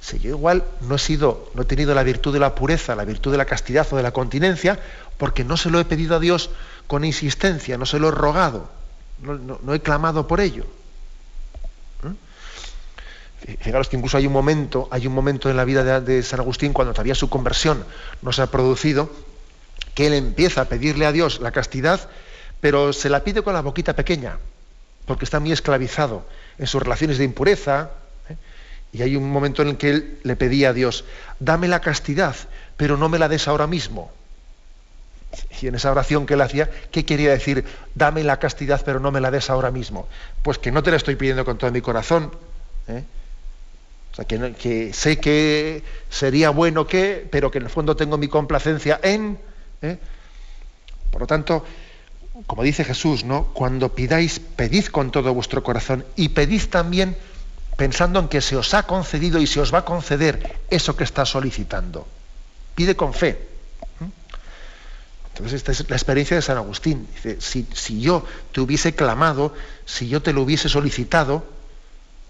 si yo igual no he sido, no he tenido la virtud de la pureza, la virtud de la castidad o de la continencia, porque no se lo he pedido a Dios con insistencia, no se lo he rogado, no, he clamado por ello. ¿Eh? Fijaros que incluso hay un momento, hay un momento en la vida de, de, San Agustín cuando todavía su conversión no se ha producido, que él empieza a pedirle a Dios la castidad, pero se la pide con la boquita pequeña, porque está muy esclavizado en sus relaciones de impureza, y hay un momento en el que él le pedía a Dios, dame la castidad, pero no me la des ahora mismo. Y en esa oración que él hacía, ¿qué quería decir? Dame la castidad, pero no me la des ahora mismo. Pues que no te la estoy pidiendo con todo mi corazón. ¿eh? O sea, que, sé que sería bueno que, pero que en el fondo tengo mi complacencia en. ¿eh? Por lo tanto, como dice Jesús, ¿no? Cuando pidáis, pedid con todo vuestro corazón y pedid también pensando en que se os ha concedido y se os va a conceder eso que está solicitando. Pide con fe. Entonces, esta es la experiencia de San Agustín. Dice, si, yo te hubiese clamado, si yo te lo hubiese solicitado,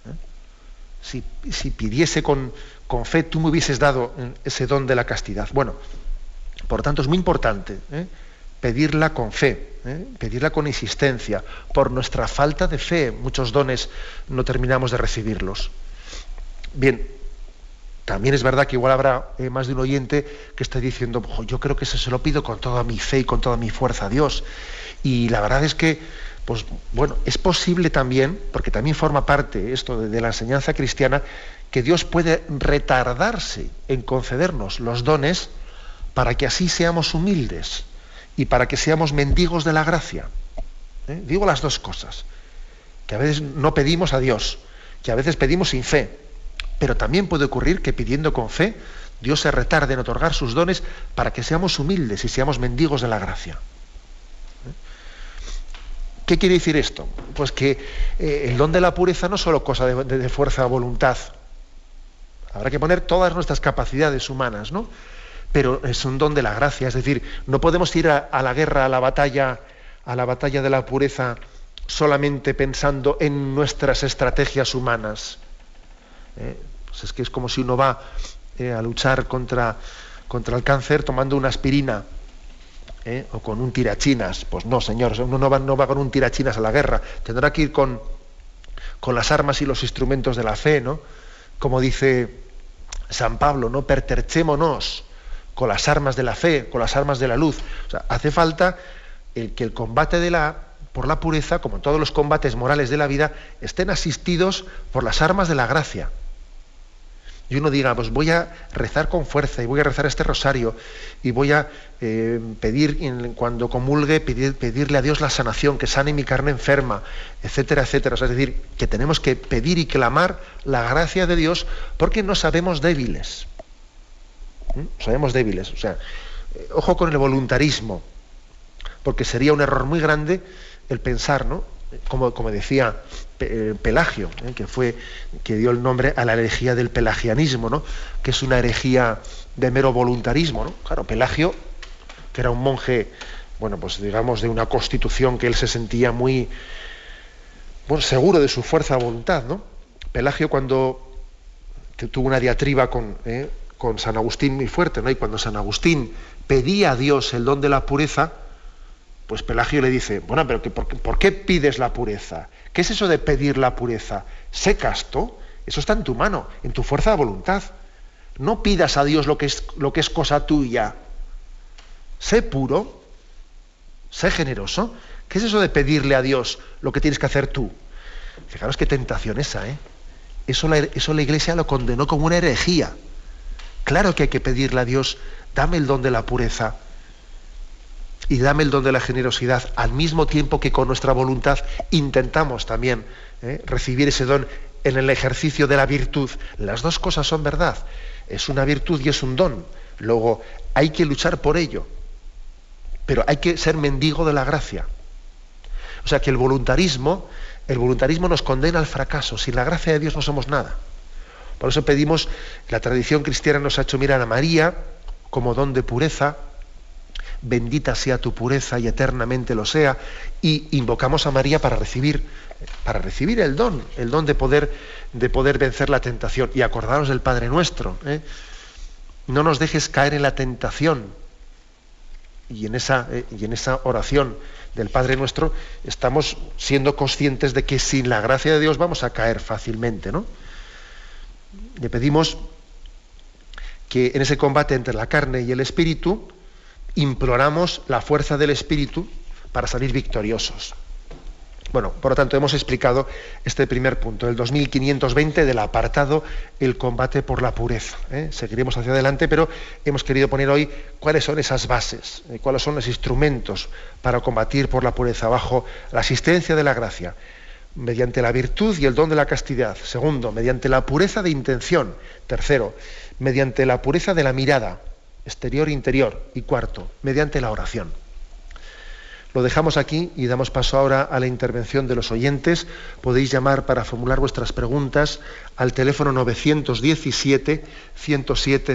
¿eh? si, pidiese con, con, fe, tú me hubieses dado ese don de la castidad. Bueno, por tanto, es muy importante. ¿eh? pedirla con fe, ¿eh? pedirla con insistencia. Por nuestra falta de fe, muchos dones no terminamos de recibirlos. Bien, también es verdad que igual habrá eh, más de un oyente que esté diciendo, yo creo que eso se lo pido con toda mi fe y con toda mi fuerza a Dios. Y la verdad es que, pues bueno, es posible también, porque también forma parte esto de la enseñanza cristiana, que Dios puede retardarse en concedernos los dones para que así seamos humildes y para que seamos mendigos de la gracia. ¿Eh? Digo las dos cosas, que a veces no pedimos a Dios, que a veces pedimos sin fe, pero también puede ocurrir que pidiendo con fe, Dios se retarde en otorgar sus dones para que seamos humildes y seamos mendigos de la gracia. ¿Eh? ¿Qué quiere decir esto? Pues que eh, el don de la pureza no es solo cosa de, de, de fuerza o voluntad. Habrá que poner todas nuestras capacidades humanas, ¿no? Pero es un don de la gracia, es decir, no podemos ir a, la guerra, a la batalla, a la batalla de la pureza solamente pensando en nuestras estrategias humanas. ¿eh? Pues es que es como si uno va eh, a luchar contra, contra el cáncer tomando una aspirina. ¿eh? o con un tirachinas. Pues no, señor, uno no va, no va con un tirachinas a la guerra. Tendrá que ir con, con las armas y los instrumentos de la fe, ¿no? Como dice San Pablo, ¿no? Perterchémonos con las armas de la fe, con las armas de la luz. Hace falta el que el combate de la, por la pureza, como todos los combates morales de la vida, estén asistidos por las armas de la gracia. Y uno diga, pues voy a rezar con fuerza y voy a rezar este rosario y voy a eh, pedir, cuando comulgue, pedirle a Dios la sanación, que sane mi carne enferma, etcétera, etcétera. es decir, que tenemos que pedir y clamar la gracia de Dios porque no sabemos débiles. Sabemos débiles. O sea, eh, ojo con el voluntarismo, porque sería un error muy grande el pensar, ¿no? Como, como decía eh, Pelagio, ¿eh? que fue que dio el nombre a la herejía del pelagianismo, ¿no? que es una herejía de mero voluntarismo. ¿no? Claro, Pelagio, que era un monje, bueno, pues digamos, de una constitución que él se sentía muy bueno, seguro de su fuerza de voluntad, ¿no? Pelagio cuando tuvo una diatriba con, con San Agustín muy fuerte, ¿no? Y cuando San Agustín pedía a Dios el don de la pureza, pues Pelagio le dice, bueno, pero por, qué pides la pureza? ¿Qué es eso de pedir la pureza? Sé casto, eso está en tu mano, en tu fuerza de voluntad. No pidas a Dios lo que es, lo que es cosa tuya. Sé puro, sé generoso. ¿Qué es eso de pedirle a Dios lo que tienes que hacer tú? Fijaros qué tentación esa, ¿eh? Eso eso la Iglesia lo condenó como una herejía. Claro que hay que pedirle a Dios, dame el don de la pureza y dame el don de la generosidad, al mismo tiempo que con nuestra voluntad intentamos también ¿eh? recibir ese don en el ejercicio de la virtud. Las dos cosas son verdad. Es una virtud y es un don. Luego hay que luchar por ello. pero hay que ser mendigo de la gracia. O sea que el voluntarismo, el voluntarismo nos condena al fracaso. Sin la gracia de Dios no somos nada. Por eso pedimos, la tradición cristiana nos ha hecho mirar a María como don de pureza, bendita sea tu pureza y eternamente lo sea, y invocamos a María para recibir, para recibir el don, el don de poder, de poder vencer la tentación. Y acordaros del Padre nuestro. ¿eh? No nos dejes caer en la tentación. Y en, esa, eh, y en esa oración del Padre nuestro estamos siendo conscientes de que sin la gracia de Dios vamos a caer fácilmente, ¿no? Le pedimos que en ese combate entre la carne y el espíritu imploramos la fuerza del espíritu para salir victoriosos. Bueno, por lo tanto, hemos explicado este primer punto, el 2520 del apartado El combate por la pureza. ¿eh? Seguiremos hacia adelante, pero hemos querido poner hoy cuáles son esas bases, eh, cuáles son los instrumentos para combatir por la pureza bajo la asistencia de la gracia mediante la virtud y el don de la castidad. Segundo, mediante la pureza de intención. Tercero, mediante la pureza de la mirada, exterior e interior. Y cuarto, mediante la oración. Lo dejamos aquí y damos paso ahora a la intervención de los oyentes. Podéis llamar para formular vuestras preguntas al teléfono 917 107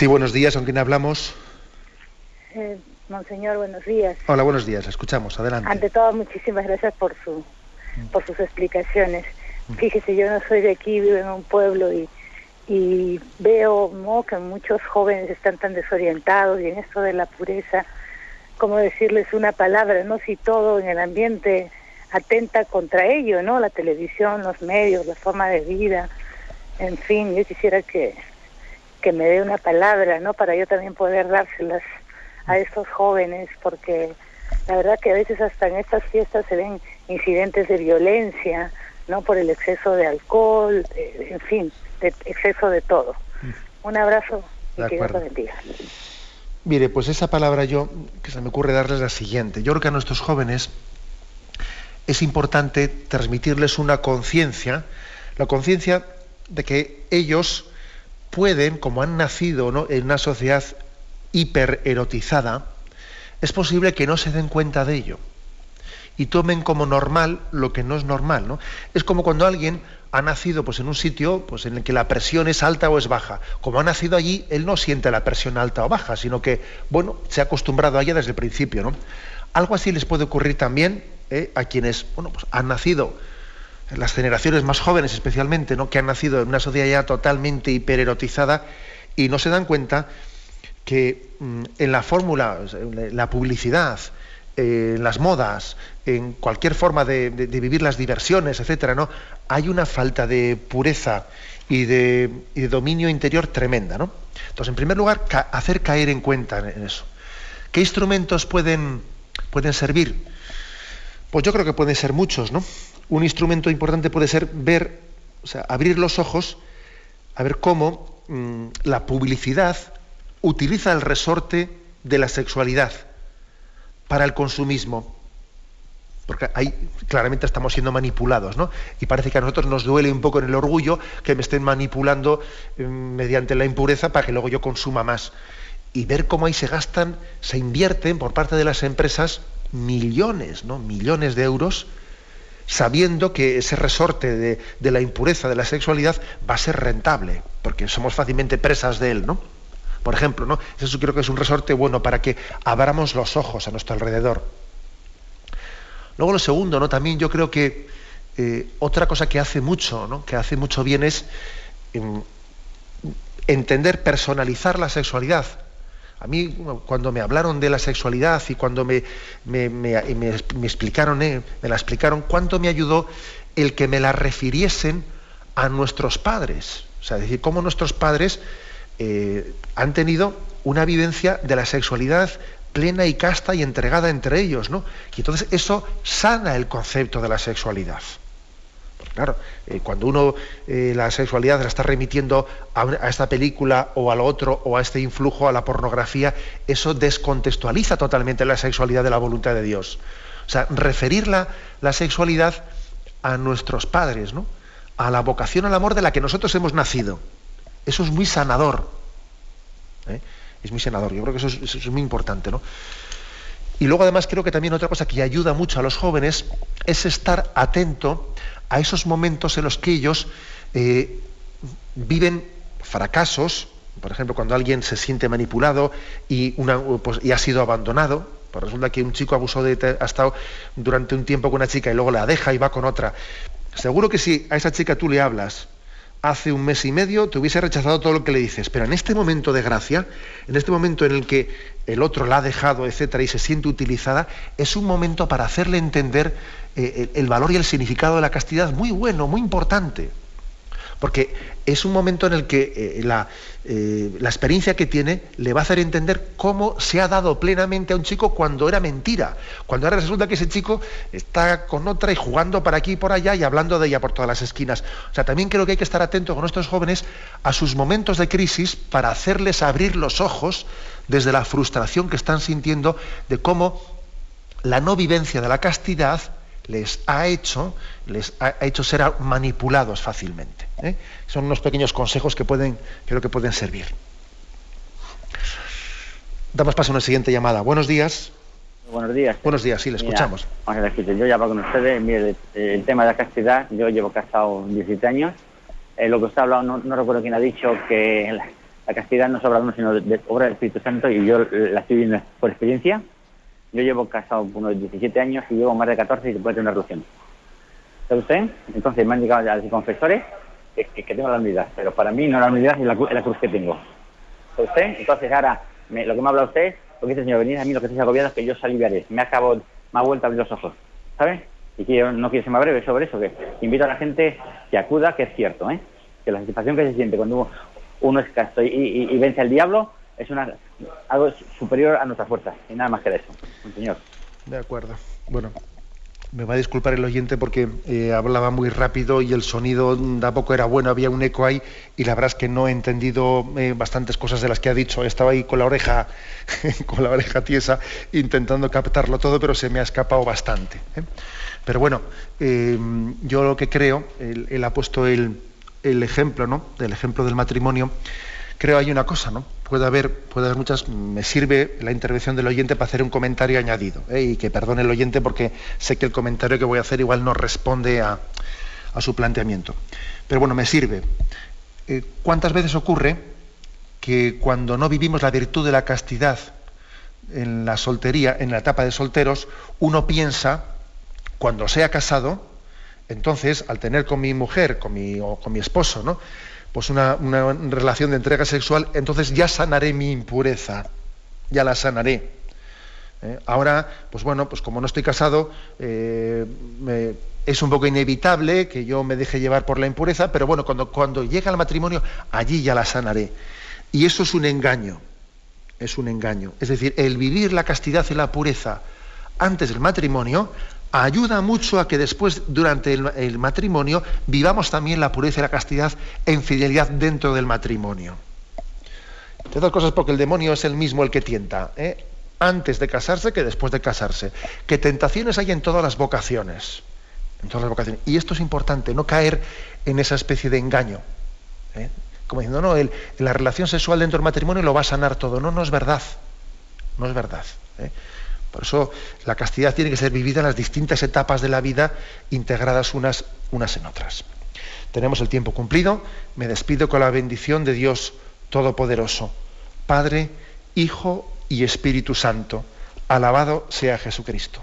Sí, buenos días, ¿con quién hablamos? Eh, Monseñor, buenos días. Hola, buenos días, escuchamos, adelante. Ante todo, muchísimas gracias por su por sus explicaciones. Fíjese, yo no soy de aquí, vivo en un pueblo y, y veo ¿no? que muchos jóvenes están tan desorientados y en esto de la pureza, ¿cómo decirles una palabra? No si todo en el ambiente atenta contra ello, ¿no? La televisión, los medios, la forma de vida, en fin, yo quisiera que, que me dé una palabra, ¿no? Para yo también poder dárselas a estos jóvenes, porque la verdad que a veces hasta en estas fiestas se ven incidentes de violencia, ¿no? Por el exceso de alcohol, eh, en fin, de exceso de todo. Un abrazo y De que Dios acuerdo. lo bendiga. Mire, pues esa palabra yo, que se me ocurre darles la siguiente. Yo creo que a nuestros jóvenes es importante transmitirles una conciencia, la conciencia de que ellos pueden, como han nacido ¿no? en una sociedad hipererotizada, es posible que no se den cuenta de ello y tomen como normal lo que no es normal. ¿no? Es como cuando alguien ha nacido pues, en un sitio pues, en el que la presión es alta o es baja. Como ha nacido allí, él no siente la presión alta o baja, sino que bueno, se ha acostumbrado a ella desde el principio. ¿no? Algo así les puede ocurrir también ¿eh? a quienes bueno, pues, han nacido, las generaciones más jóvenes especialmente, ¿no? que han nacido en una sociedad ya totalmente hipererotizada y no se dan cuenta que mm, en la fórmula, en la publicidad, eh, en las modas, en cualquier forma de, vivir las diversiones, etcétera, ¿no? Hay una falta de pureza y de, dominio interior tremenda, ¿no? Entonces, en primer lugar, hacer caer en cuenta en eso. ¿Qué instrumentos pueden, pueden servir? Pues yo creo que pueden ser muchos, ¿no? Un instrumento importante puede ser ver, o sea, abrir los ojos a ver cómo mm, la publicidad utiliza el resorte de la sexualidad para el consumismo. Porque ahí claramente estamos siendo manipulados, ¿no? Y parece que a nosotros nos duele un poco en el orgullo que me estén manipulando mm, mediante la impureza para que luego yo consuma más. Y ver cómo ahí se gastan, se invierten por parte de las empresas millones, ¿no? Millones de euros sabiendo que ese resorte de, la impureza, de la sexualidad, va a ser rentable, porque somos fácilmente presas de él, ¿no? Por ejemplo, ¿no? Eso creo que es un resorte bueno para que abramos los ojos a nuestro alrededor. Luego lo segundo, ¿no? También yo creo que eh, otra cosa que hace mucho, ¿no? Que hace mucho bien es em, entender, personalizar la sexualidad. A mí, cuando me hablaron de la sexualidad y cuando me, me, explicaron, eh, me la explicaron, cuánto me ayudó el que me la refiriesen a nuestros padres. O sea, decir, cómo nuestros padres eh, han tenido una vivencia de la sexualidad plena y casta y entregada entre ellos, ¿no? Y entonces eso sana el concepto de la sexualidad. Claro, eh, cuando uno eh, la sexualidad la está remitiendo a, esta película o al otro o a este influjo, a la pornografía, eso descontextualiza totalmente la sexualidad de la voluntad de Dios. O sea, referir la, sexualidad a nuestros padres, ¿no? a la vocación al amor de la que nosotros hemos nacido. Eso es muy sanador. ¿eh? Es muy sanador. Yo creo que eso es, eso es muy importante. ¿no? Y luego además creo que también otra cosa que ayuda mucho a los jóvenes es estar atento a esos momentos en los que ellos eh, viven fracasos, por ejemplo, cuando alguien se siente manipulado y, pues, y ha sido abandonado, pues resulta que un chico abusó de, ha estado durante un tiempo con una chica y luego la deja y va con otra. Seguro que si a esa chica tú le hablas hace un mes y medio, te hubiese rechazado todo lo que le dices, pero en este momento de gracia, en este momento en el que el otro la ha dejado, etcétera, y se siente utilizada, es un momento para hacerle entender eh, el valor y el significado de la castidad muy bueno, muy importante. Porque es un momento en el que eh, la, eh, la, experiencia que tiene le va a hacer entender cómo se ha dado plenamente a un chico cuando era mentira. Cuando ahora resulta que ese chico está con otra y jugando para aquí y por allá y hablando de ella por todas las esquinas. O sea, también creo que hay que estar atento con nuestros jóvenes a sus momentos de crisis para hacerles abrir los ojos desde la frustración que están sintiendo de cómo la no vivencia de la castidad les ha hecho, les ha hecho ser manipulados fácilmente. ¿eh? Son unos pequeños consejos que pueden, creo que pueden servir. Damos paso a una siguiente llamada. Buenos días. Buenos días. Buenos días, sí, le escuchamos. Vamos a ver, yo ya hablo con ustedes. Mire, el tema de la castidad, yo llevo casado 17 años. Eh, lo que usted ha hablado, no, recuerdo quién ha dicho que la, castidad no es obra de uno, sino de, obra del Espíritu Santo, y yo la estoy viendo por experiencia. Yo llevo casado unos 17 años y llevo más de 14 y se puede tener una relación. ¿Sabe usted? Entonces me han llegado a decir confesores que, tengo la unidad, pero para mí no la unidad es la, la cruz que tengo. ¿Sabe usted? Entonces ahora, lo que me habla usted, lo que dice señor, venid a mí lo que estoy agobiado es que yo aliviaré. Me acabo, me ha vuelto a abrir los ojos. ¿Sabe? Y que yo no quiero ser más breve sobre eso, que invito a la gente que acuda, que es cierto, ¿eh? que la satisfacción que se siente cuando uno es casto y vence al diablo es una, algo superior a nuestra fuerza, y nada más que eso, señor. De acuerdo. Bueno, me va a disculpar el oyente porque eh, hablaba muy rápido y el sonido tampoco era bueno, había un eco ahí y la verdad es que no he entendido eh, bastantes cosas de las que ha dicho. Estaba ahí con la oreja, con la oreja tiesa, intentando captarlo todo, pero se me ha escapado bastante. ¿eh? Pero bueno, yo lo que creo, él, ha puesto el, el ejemplo, ¿no? El ejemplo del matrimonio creo hay una cosa, ¿no? Puede haber, puede haber muchas, me sirve la intervención del oyente para hacer un comentario añadido, ¿eh? y que perdone el oyente porque sé que el comentario que voy a hacer igual no responde a, su planteamiento. Pero bueno, me sirve. Eh, ¿Cuántas veces ocurre que cuando no vivimos la virtud de la castidad en la soltería, en la etapa de solteros, uno piensa, cuando sea casado, entonces, al tener con mi mujer, con mi, o con mi esposo, ¿no? Pues una, relación de entrega sexual, entonces ya sanaré mi impureza, ya la sanaré. ¿eh? Ahora, pues bueno, pues como no estoy casado, eh, es un poco inevitable que yo me deje llevar por la impureza, pero bueno, cuando, cuando llega el matrimonio, allí ya la sanaré. Y eso es un engaño, es un engaño. Es decir, el vivir la castidad y la pureza antes del matrimonio ayuda mucho a que después, durante el, matrimonio, vivamos también la pureza y la castidad en fidelidad dentro del matrimonio. Entre otras cosas porque el demonio es el mismo el que tienta, ¿eh? antes de casarse que después de casarse. Que tentaciones hay en todas las vocaciones. En todas las vocaciones. Y esto es importante, no caer en esa especie de engaño. ¿eh? Como diciendo, no, la relación sexual dentro del matrimonio lo va a sanar todo. No, no es verdad. No es verdad. ¿eh? Por eso la castidad tiene que ser vivida en las distintas etapas de la vida, integradas unas, unas en otras. Tenemos el tiempo cumplido. Me despido con la bendición de Dios Todopoderoso, Padre, Hijo y Espíritu Santo. Alabado sea Jesucristo.